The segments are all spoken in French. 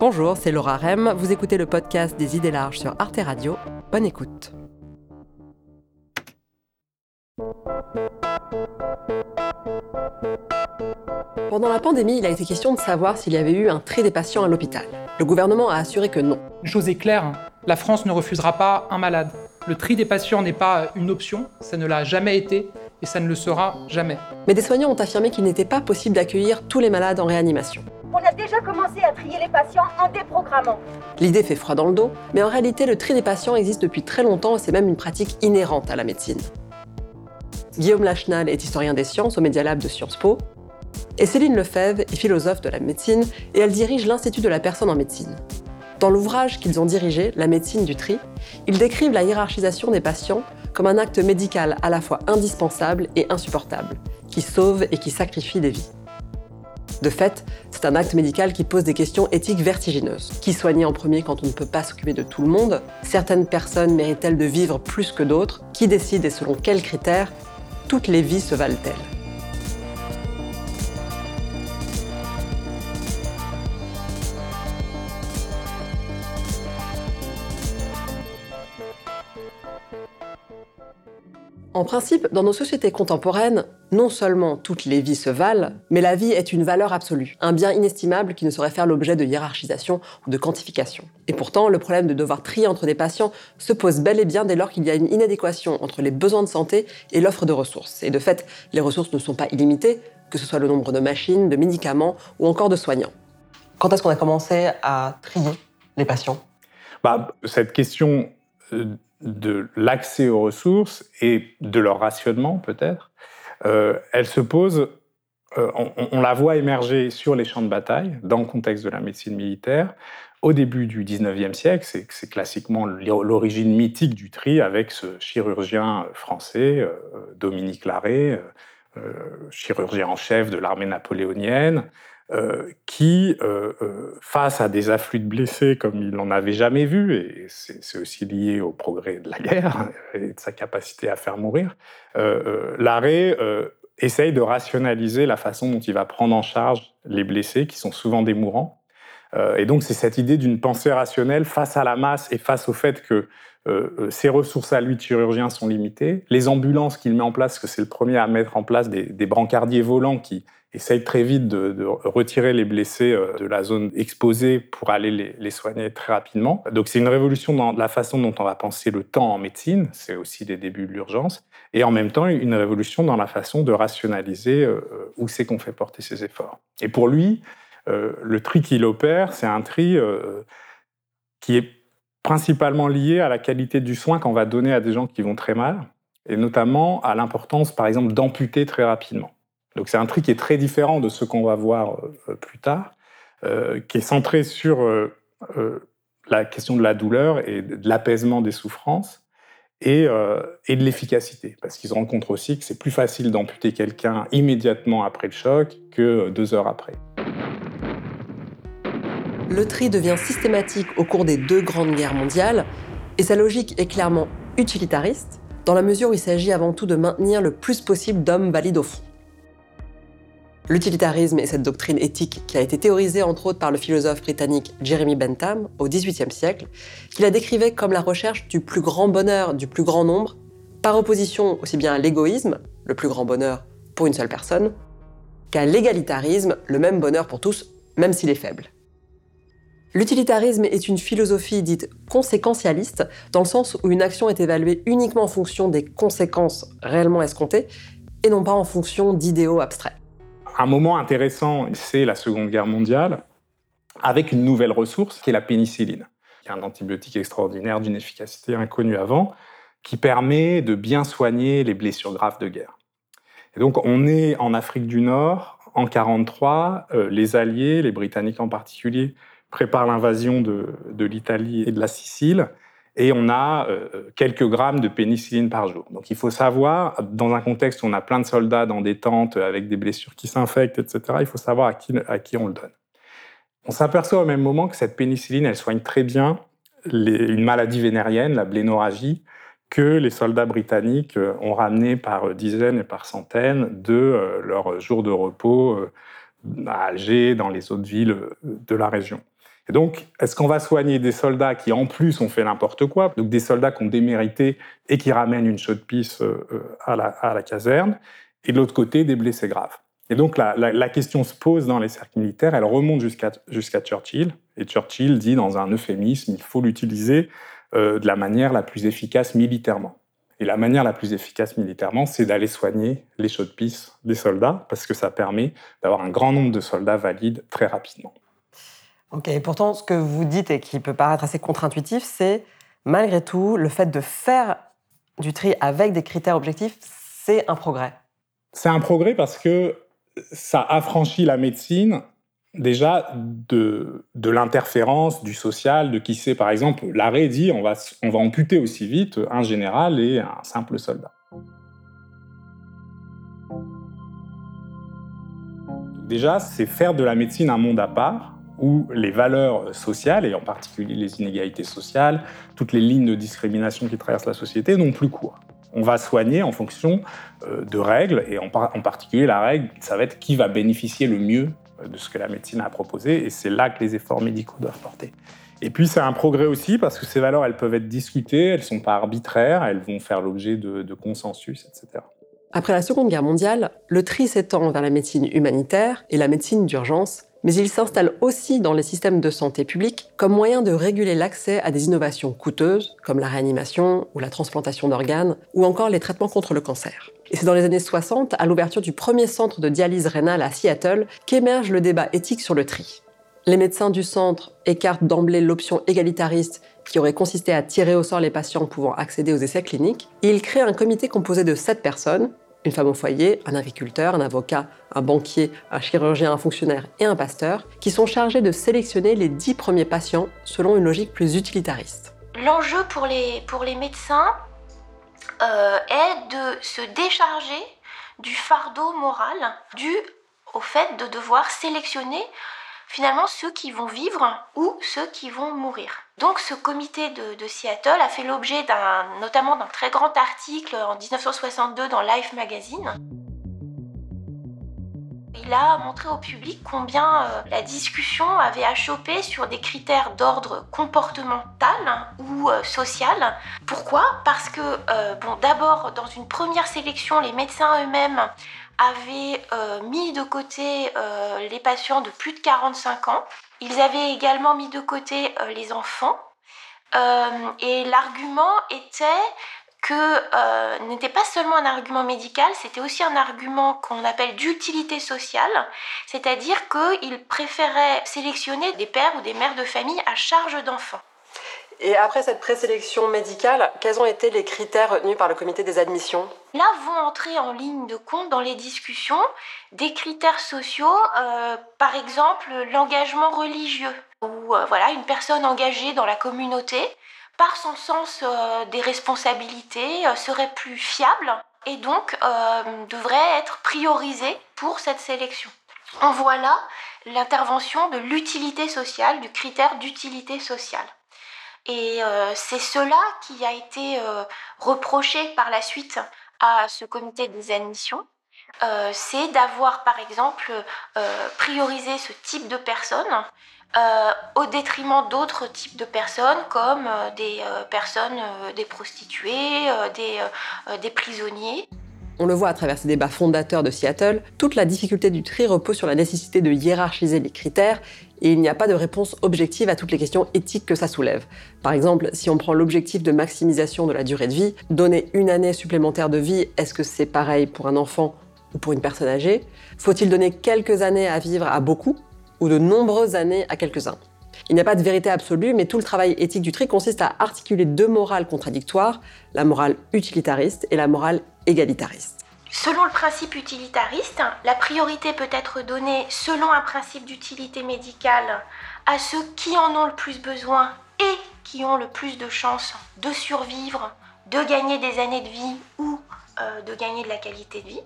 Bonjour, c'est Laura Rem. Vous écoutez le podcast des idées larges sur Arte Radio. Bonne écoute. Pendant la pandémie, il a été question de savoir s'il y avait eu un tri des patients à l'hôpital. Le gouvernement a assuré que non. Une chose est claire, la France ne refusera pas un malade. Le tri des patients n'est pas une option, ça ne l'a jamais été et ça ne le sera jamais. Mais des soignants ont affirmé qu'il n'était pas possible d'accueillir tous les malades en réanimation. On a déjà commencé à trier les patients en déprogrammant. L'idée fait froid dans le dos, mais en réalité, le tri des patients existe depuis très longtemps et c'est même une pratique inhérente à la médecine. Guillaume Lachenal est historien des sciences au Media Lab de Sciences Po. Et Céline Lefebvre est philosophe de la médecine et elle dirige l'Institut de la personne en médecine. Dans l'ouvrage qu'ils ont dirigé, La médecine du tri, ils décrivent la hiérarchisation des patients comme un acte médical à la fois indispensable et insupportable, qui sauve et qui sacrifie des vies. De fait, c'est un acte médical qui pose des questions éthiques vertigineuses. Qui soigner en premier quand on ne peut pas s'occuper de tout le monde? Certaines personnes méritent-elles de vivre plus que d'autres? Qui décide et selon quels critères? Toutes les vies se valent-elles? En principe, dans nos sociétés contemporaines, non seulement toutes les vies se valent, mais la vie est une valeur absolue, un bien inestimable qui ne saurait faire l'objet de hiérarchisation ou de quantification. Et pourtant, le problème de devoir trier entre des patients se pose bel et bien dès lors qu'il y a une inadéquation entre les besoins de santé et l'offre de ressources. Et de fait, les ressources ne sont pas illimitées, que ce soit le nombre de machines, de médicaments ou encore de soignants. Quand est-ce qu'on a commencé à trier les patients? Bah, Cette question euh, de l'accès aux ressources et de leur rationnement peut-être, euh, elle se pose, euh, on, la voit émerger sur les champs de bataille dans le contexte de la médecine militaire. Au début du 19e siècle, c'est classiquement l'origine mythique du tri avec ce chirurgien français, euh, Dominique Larrey, chirurgien en chef de l'armée napoléonienne, euh, qui, euh, euh, face à des afflux de blessés comme il n'en avait jamais vu, et c'est aussi lié au progrès de la guerre et de sa capacité à faire mourir, l'arrêt essaye de rationaliser la façon dont il va prendre en charge les blessés, qui sont souvent des mourants. Et donc c'est cette idée d'une pensée rationnelle face à la masse et face au fait que ses ressources à lui chirurgien sont limitées. Les ambulances qu'il met en place, que c'est le premier à mettre en place des, brancardiers volants qui essaye très vite de, retirer les blessés euh, de la zone exposée pour aller les, soigner très rapidement. Donc c'est une révolution dans la façon dont on va penser le temps en médecine, c'est aussi des débuts de l'urgence, et en même temps une révolution dans la façon de rationaliser euh, où c'est qu'on fait porter ses efforts. Et pour lui, euh, le tri qu'il opère, c'est un tri qui est principalement lié à la qualité du soin qu'on va donner à des gens qui vont très mal, et notamment à l'importance, par exemple, d'amputer très rapidement. Donc c'est un truc qui est très différent de ce qu'on va voir euh, plus tard, euh, qui est centré sur euh, la question de la douleur et de l'apaisement des souffrances et, et de l'efficacité. Parce qu'ils rencontrent aussi que c'est plus facile d'amputer quelqu'un immédiatement après le choc que deux heures après. Le tri devient systématique au cours des deux grandes guerres mondiales et sa logique est clairement utilitariste dans la mesure où il s'agit avant tout de maintenir le plus possible d'hommes valides au front. L'utilitarisme est cette doctrine éthique qui a été théorisée entre autres par le philosophe britannique Jeremy Bentham au XVIIIe siècle, qui la décrivait comme la recherche du plus grand bonheur du plus grand nombre, par opposition aussi bien à l'égoïsme, le plus grand bonheur pour une seule personne, qu'à l'égalitarisme, le même bonheur pour tous, même s'il est faible. L'utilitarisme est une philosophie dite conséquentialiste, dans le sens où une action est évaluée uniquement en fonction des conséquences réellement escomptées, et non pas en fonction d'idéaux abstraits. Un moment intéressant, c'est la Seconde Guerre mondiale, avec une nouvelle ressource qui est la pénicilline, qui est un antibiotique extraordinaire d'une efficacité inconnue avant, qui permet de bien soigner les blessures graves de guerre. Et donc on est en Afrique du Nord, en 1943, euh, les Alliés, les Britanniques en particulier, préparent l'invasion de, l'Italie et de la Sicile, et on a euh, quelques grammes de pénicilline par jour. Donc il faut savoir, dans un contexte où on a plein de soldats dans des tentes avec des blessures qui s'infectent, etc., il faut savoir à qui, on le donne. On s'aperçoit au même moment que cette pénicilline, elle soigne très bien une maladie vénérienne, la blénorragie, que les soldats britanniques euh, ont ramené par dizaines et par centaines de euh, leurs jours de repos à Alger, dans les autres villes de la région. Et donc, est-ce qu'on va soigner des soldats qui, en plus, ont fait n'importe quoi, donc des soldats qui ont démérité et qui ramènent une chaude pisse euh, à la, caserne, et de l'autre côté, des blessés graves? Et donc, la, question se pose dans les cercles militaires, elle remonte jusqu'à Churchill, et Churchill dit dans un euphémisme, il faut l'utiliser euh, de la manière la plus efficace militairement. Et la manière la plus efficace militairement, c'est d'aller soigner les chaudes pisses des soldats, parce que ça permet d'avoir un grand nombre de soldats valides très rapidement. Ok, pourtant, ce que vous dites et qui peut paraître assez contre-intuitif, c'est malgré tout, le fait de faire du tri avec des critères objectifs, c'est un progrès. C'est un progrès parce que ça affranchit la médecine déjà de, de l'interférence, du social, de qui sait, par exemple, l'arrêt dit on va, on va amputer aussi vite un général et un simple soldat. Déjà, c'est faire de la médecine un monde à part où les valeurs sociales, et en particulier les inégalités sociales, toutes les lignes de discrimination qui traversent la société, n'ont plus cours. On va soigner en fonction euh, de règles, et en, particulier la règle, ça va être qui va bénéficier le mieux euh, de ce que la médecine a proposé, et c'est là que les efforts médicaux doivent porter. Et puis c'est un progrès aussi parce que ces valeurs, elles peuvent être discutées, elles ne sont pas arbitraires, elles vont faire l'objet de, de consensus, etc. Après la Seconde Guerre mondiale, le tri s'étend vers la médecine humanitaire et la médecine d'urgence, mais il s'installe aussi dans les systèmes de santé publique comme moyen de réguler l'accès à des innovations coûteuses, comme la réanimation ou la transplantation d'organes, ou encore les traitements contre le cancer. Et c'est dans les années 60, à l'ouverture du premier centre de dialyse rénale à Seattle, qu'émerge le débat éthique sur le tri. Les médecins du centre écartent d'emblée l'option égalitariste qui aurait consisté à tirer au sort les patients pouvant accéder aux essais cliniques, et ils créent un comité composé de sept personnes, une femme au foyer, un agriculteur, un avocat, un banquier, un chirurgien, un fonctionnaire et un pasteur, qui sont chargés de sélectionner les dix premiers patients selon une logique plus utilitariste. L'enjeu pour les, pour les médecins euh, est de se décharger du fardeau moral dû au fait de devoir sélectionner finalement ceux qui vont vivre ou ceux qui vont mourir. Donc ce comité de, Seattle a fait l'objet notamment d'un très grand article en 1962 dans Life Magazine. Il a montré au public combien euh, la discussion avait achoppé sur des critères d'ordre comportemental ou euh, social. Pourquoi? Parce que, euh, bon, d'abord, dans une première sélection, les médecins eux-mêmes avaient euh, mis de côté euh, les patients de plus de 45 ans. Ils avaient également mis de côté euh, les enfants. et l'argument était que n'était pas seulement un argument médical, c'était aussi un argument qu'on appelle d'utilité sociale, c'est-à-dire qu'ils préféraient sélectionner des pères ou des mères de famille à charge d'enfants. Et après cette présélection médicale, quels ont été les critères retenus par le comité des admissions? Là vont entrer en ligne de compte dans les discussions des critères sociaux, euh, par exemple l'engagement religieux, ou euh, voilà une personne engagée dans la communauté, par son sens euh, des responsabilités, serait plus fiable et donc devrait être priorisée pour cette sélection. On voit là l'intervention de l'utilité sociale, du critère d'utilité sociale. Et euh, c'est cela qui a été euh, reproché par la suite à ce comité des admissions. Euh, c'est d'avoir par exemple priorisé ce type de personnes au détriment d'autres types de personnes comme des personnes, des prostituées, des prisonniers. On le voit à travers ces débats fondateurs de Seattle, toute la difficulté du tri repose sur la nécessité de hiérarchiser les critères et il n'y a pas de réponse objective à toutes les questions éthiques que ça soulève. Par exemple, si on prend l'objectif de maximisation de la durée de vie, donner une année supplémentaire de vie, est-ce que c'est pareil pour un enfant ou pour une personne âgée? Faut-il donner quelques années à vivre à beaucoup ou de nombreuses années à quelques-uns? Il n'y a pas de vérité absolue, mais tout le travail éthique du tri consiste à articuler deux morales contradictoires, la morale utilitariste et la morale égalitariste. Selon le principe utilitariste, la priorité peut être donnée selon un principe d'utilité médicale à ceux qui en ont le plus besoin et qui ont le plus de chances de survivre, de gagner des années de vie ou euh, de gagner de la qualité de vie.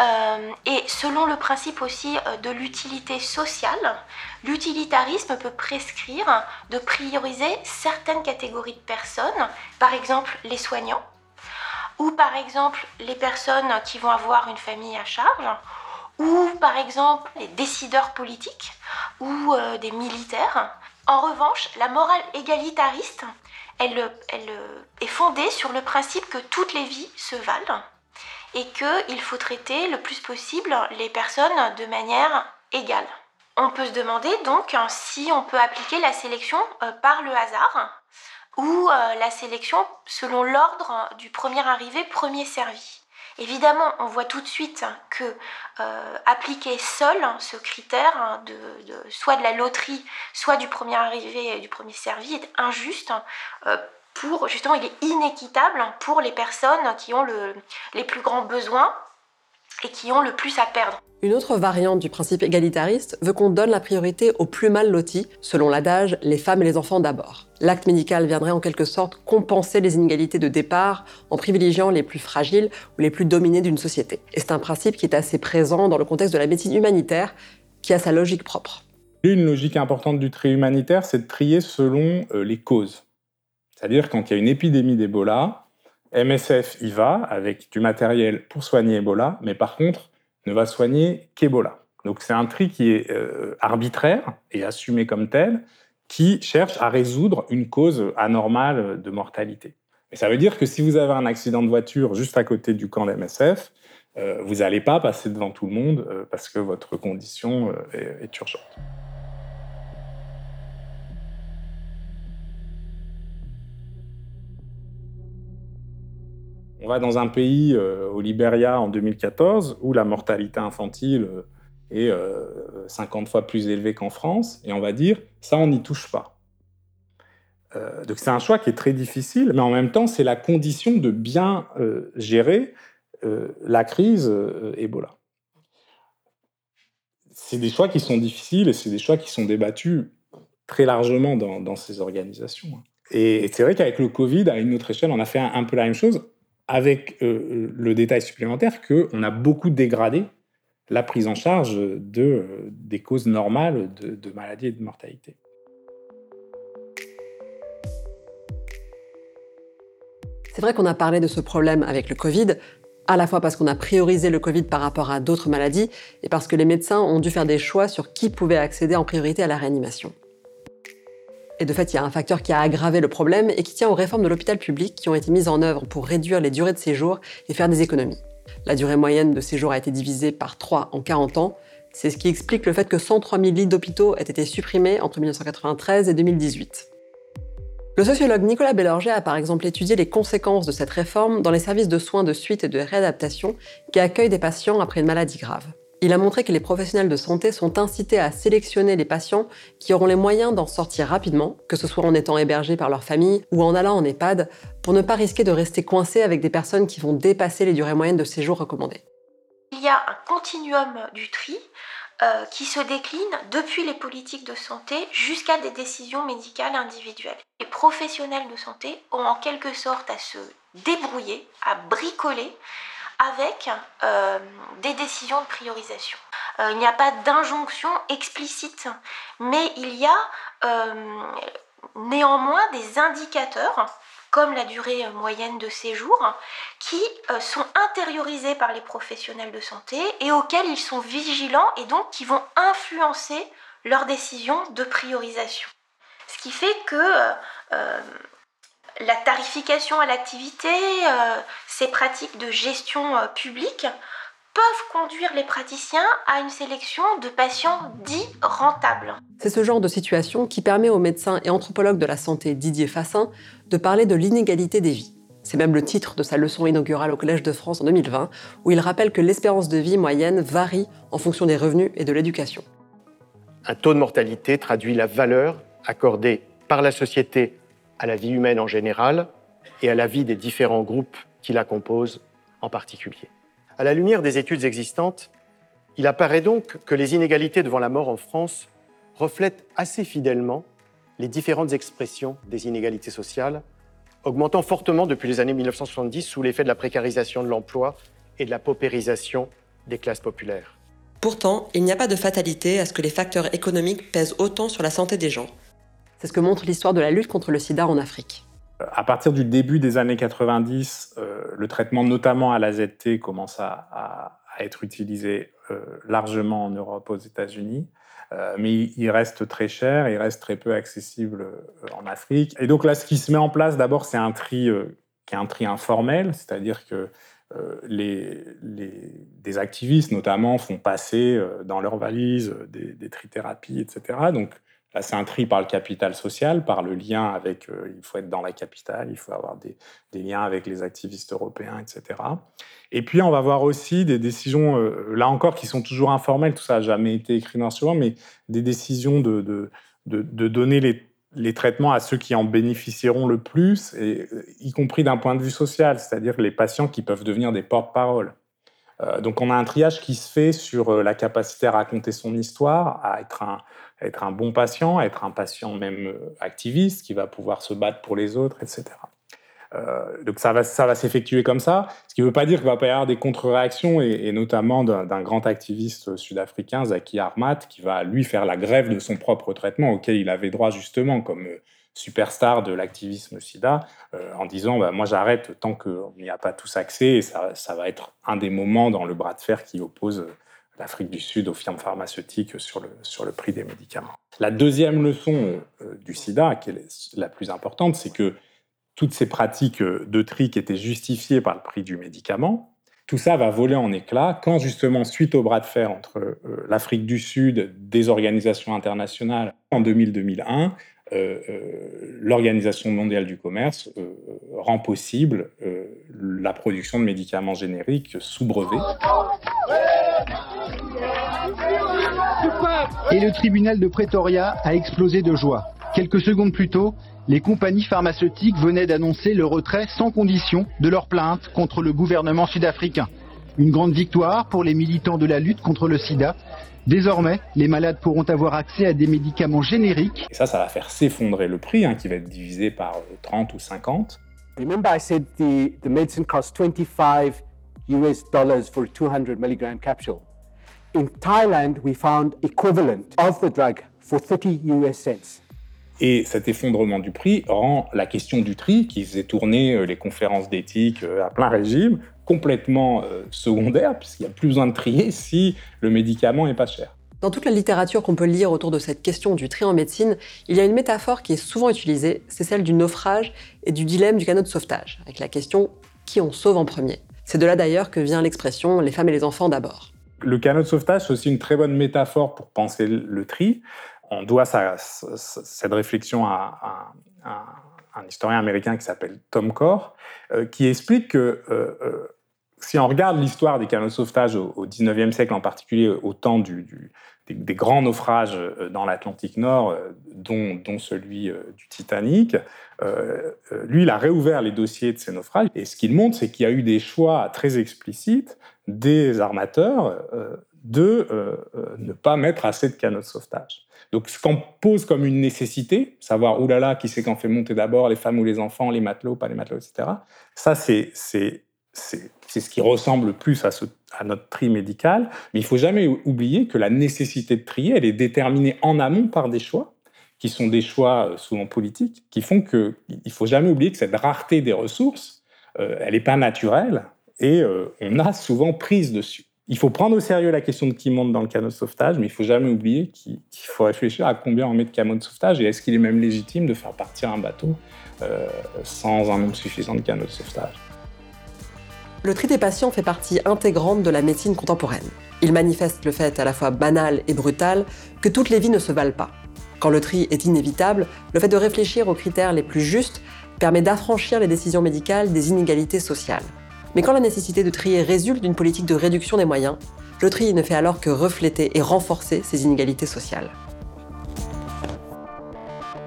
Euh, et selon le principe aussi euh, de l'utilité sociale, l'utilitarisme peut prescrire de prioriser certaines catégories de personnes, par exemple les soignants, ou par exemple les personnes qui vont avoir une famille à charge, ou par exemple les décideurs politiques ou euh, des militaires. En revanche, la morale égalitariste, elle, elle est fondée sur le principe que toutes les vies se valent et qu'il faut traiter le plus possible les personnes de manière égale. On peut se demander donc si on peut appliquer la sélection euh, par le hasard ou euh, la sélection selon l'ordre du premier arrivé, premier servi. Évidemment, on voit tout de suite que euh, appliquer seul ce critère de, soit de la loterie, soit du premier arrivé et du premier servi est injuste. pour justement, il est inéquitable pour les personnes qui ont le, les plus grands besoins et qui ont le plus à perdre. Une autre variante du principe égalitariste veut qu'on donne la priorité aux plus mal lotis, selon l'adage les femmes et les enfants d'abord. L'acte médical viendrait en quelque sorte compenser les inégalités de départ en privilégiant les plus fragiles ou les plus dominés d'une société. Et c'est un principe qui est assez présent dans le contexte de la médecine humanitaire, qui a sa logique propre. Une logique importante du tri humanitaire, c'est de trier selon euh, les causes. C'est-à-dire quand il y a une épidémie d'Ebola, MSF y va avec du matériel pour soigner Ebola, mais par contre ne va soigner qu'Ebola. Donc c'est un tri qui est euh, arbitraire et assumé comme tel, qui cherche à résoudre une cause anormale de mortalité. Et ça veut dire que si vous avez un accident de voiture juste à côté du camp d'MSF, euh, vous n'allez pas passer devant tout le monde euh, parce que votre condition est urgente. On va dans un pays, euh, au Liberia en 2014, où la mortalité infantile euh, est 50 euh, fois plus élevée qu'en France, et on va dire, ça, on n'y touche pas. donc c'est un choix qui est très difficile, mais en même temps, c'est la condition de bien gérer la crise Ebola. C'est des choix qui sont difficiles et c'est des choix qui sont débattus très largement dans, ces organisations. Et, c'est vrai qu'avec le Covid, à une autre échelle, on a fait un peu la même chose avec euh, le détail supplémentaire qu'on a beaucoup dégradé la prise en charge euh, des causes normales de, de maladies et de mortalité. C'est vrai qu'on a parlé de ce problème avec le Covid, à la fois parce qu'on a priorisé le Covid par rapport à d'autres maladies et parce que les médecins ont dû faire des choix sur qui pouvait accéder en priorité à la réanimation. Et de fait, il y a un facteur qui a aggravé le problème et qui tient aux réformes de l'hôpital public qui ont été mises en œuvre pour réduire les durées de séjour et faire des économies. La durée moyenne de séjour a été divisée par 3 en 40 ans. C'est ce qui explique le fait que 103 000 lits d'hôpitaux aient été supprimés entre 1993 et 2018. Le sociologue Nicolas Bellorger a par exemple étudié les conséquences de cette réforme dans les services de soins de suite et de réadaptation qui accueillent des patients après une maladie grave. Il a montré que les professionnels de santé sont incités à sélectionner les patients qui auront les moyens d'en sortir rapidement, que ce soit en étant hébergés par leur famille ou en allant en EHPAD, pour ne pas risquer de rester coincés avec des personnes qui vont dépasser les durées moyennes de séjour recommandées. Il y a un continuum du tri euh, qui se décline depuis les politiques de santé jusqu'à des décisions médicales individuelles. Les professionnels de santé ont en quelque sorte à se débrouiller, à bricoler avec euh, des décisions de priorisation. Euh, il n'y a pas d'injonction explicite, mais il y a euh, néanmoins des indicateurs comme la durée moyenne de séjour, qui sont intériorisés par les professionnels de santé et auxquels ils sont vigilants et donc qui vont influencer leurs décisions de priorisation. Ce qui fait que la tarification à l'activité, euh, ces pratiques de gestion euh, publique peuvent conduire les praticiens à une sélection de patients dits rentables. C'est ce genre de situation qui permet au médecin et anthropologue de la santé Didier Fassin de parler de l'inégalité des vies. C'est même le titre de sa leçon inaugurale au Collège de France en 2020, où il rappelle que l'espérance de vie moyenne varie en fonction des revenus et de l'éducation. Un taux de mortalité traduit la valeur accordée par la société à la vie humaine en général et à la vie des différents groupes qui la composent en particulier. À la lumière des études existantes, il apparaît donc que les inégalités devant la mort en France reflètent assez fidèlement les différentes expressions des inégalités sociales, augmentant fortement depuis les années 1970 sous l'effet de la précarisation de l'emploi et de la paupérisation des classes populaires. Pourtant, il n'y a pas de fatalité à ce que les facteurs économiques pèsent autant sur la santé des gens. C'est ce que montre l'histoire de la lutte contre le sida en Afrique. À partir du début des années 90, euh, le traitement notamment à l'AZT commence à, être utilisé largement en Europe, aux États-Unis. mais il reste très cher, il reste très peu accessible en Afrique. Et donc là, ce qui se met en place, d'abord, c'est un tri qui est un tri informel, c'est-à-dire que les, des activistes, notamment, font passer dans leurs valises des, des trithérapies, etc. Donc, Là, c'est par le capital social, par le lien avec. Euh, il faut être dans la capitale, il faut avoir des, liens avec les activistes européens, etc. Et puis, on va voir aussi des décisions, euh, là encore, qui sont toujours informelles, tout ça n'a jamais été écrit noir sur blanc, mais des décisions de, de, de, donner les, les, traitements à ceux qui en bénéficieront le plus, euh, y compris d'un point de vue social, c'est-à-dire les patients qui peuvent devenir des porte-parole. Donc, on a un triage qui se fait sur la capacité à raconter son histoire, à être un être un bon patient, être un patient même euh, activiste qui va pouvoir se battre pour les autres, etc. Euh, donc ça va, ça va s'effectuer comme ça, ce qui ne veut pas dire qu'il va pas y avoir des contre-réactions, et, notamment d'un grand activiste sud-africain, Zaki Armat, qui va lui faire la grève de son propre traitement auquel il avait droit justement comme euh, superstar de l'activisme SIDA, en disant bah, moi j'arrête tant qu'on n'y a pas tous accès, et ça, ça, va être un des moments dans le bras de fer qui oppose l'Afrique du Sud aux firmes pharmaceutiques sur le, sur le prix des médicaments. La deuxième leçon euh, du sida, qui est la plus importante, c'est que toutes ces pratiques de tri qui étaient justifiées par le prix du médicament, tout ça va voler en éclats quand justement, suite au bras de fer entre euh, l'Afrique du Sud, des organisations internationales, en 2000-2001, euh, l'Organisation mondiale du commerce rend possible la production de médicaments génériques sous brevet. Et le tribunal de Pretoria a explosé de joie. Quelques secondes plus tôt, les compagnies pharmaceutiques venaient d'annoncer le retrait sans condition de leurs plaintes contre le gouvernement sud-africain. Une grande victoire pour les militants de la lutte contre le sida. Désormais, les malades pourront avoir accès à des médicaments génériques. Et ça, ça va faire s'effondrer le prix, hein, qui va être divisé par 30 ou 50. Remember I said the, the medicine costs 25 US dollars for a 200 milligram capsule. In Thailand, we found equivalent of the drug for 30 US cents. Et cet effondrement du prix rend la question du tri, qui faisait tourner euh, les conférences d'éthique euh, à plein régime, complètement euh, secondaire, puisqu'il n'y a plus besoin de trier si le médicament est pas cher. Dans toute la littérature qu'on peut lire autour de cette question du tri en médecine, il y a une métaphore qui est souvent utilisée, c'est celle du naufrage et du dilemme du canot de sauvetage, avec la question qui on sauve en premier? C'est de là d'ailleurs que vient l'expression les femmes et les enfants d'abord. Le canot de sauvetage, c'est aussi une très bonne métaphore pour penser le tri. On doit cette réflexon à, un historien américain qui s'appelle Tom Core, euh, qui explique que euh, si on regarde l'histoire des canots de sauvetage au, XIXe siècle, en particulier au temps des, grands naufrages dans l'Atlantique Nord, dont, dont, celui du Titanic, lui, il a réouvert les dossiers de ces naufrages. Et ce qu'il montre, c'est qu'il y a eu des choix très explicites des armateurs euh, de euh, euh, ne pas mettre assez de canaux de sauvetage. Donc, ce qu'on pose comme une nécessité, savoir oulala, qui c'est qu'en fait monter d'abord, les femmes ou les enfants, les matelots, pas les matelots, etc. Ça, c'est ce qui ressemble le plus à, notre tri médical. Mais il faut jamais oublier que la nécessité de trier, elle est déterminée en amont par des choix qui sont des choix souvent politiques, qui font qu'il ne faut jamais oublier que cette rareté des ressources, elle n'est pas naturelle, et euh, on a souvent prise dessus. Il faut prendre au sérieux la question de qui monte dans le canot de sauvetage, mais il faut jamais oublier qu'il faut réfléchir à combien on met de canots de sauvetage et est-ce qu'il est même légitime de faire partir un bateau euh, sans un nombre suffisant de canots de sauvetage. Le tri des patients fait partie intégrante de la médecine contemporaine. Il manifeste le fait à la fois banal et brutal que toutes les vies ne se valent pas. Quand le tri est inévitable, le fait de réfléchir aux critères les plus justes permet d'affranchir les décisions médicales des inégalités sociales. Mais quand la nécessité de trier résulte d'une politique de réduction des moyens, le tri ne fait alors que refléter et renforcer ces inégalités sociales.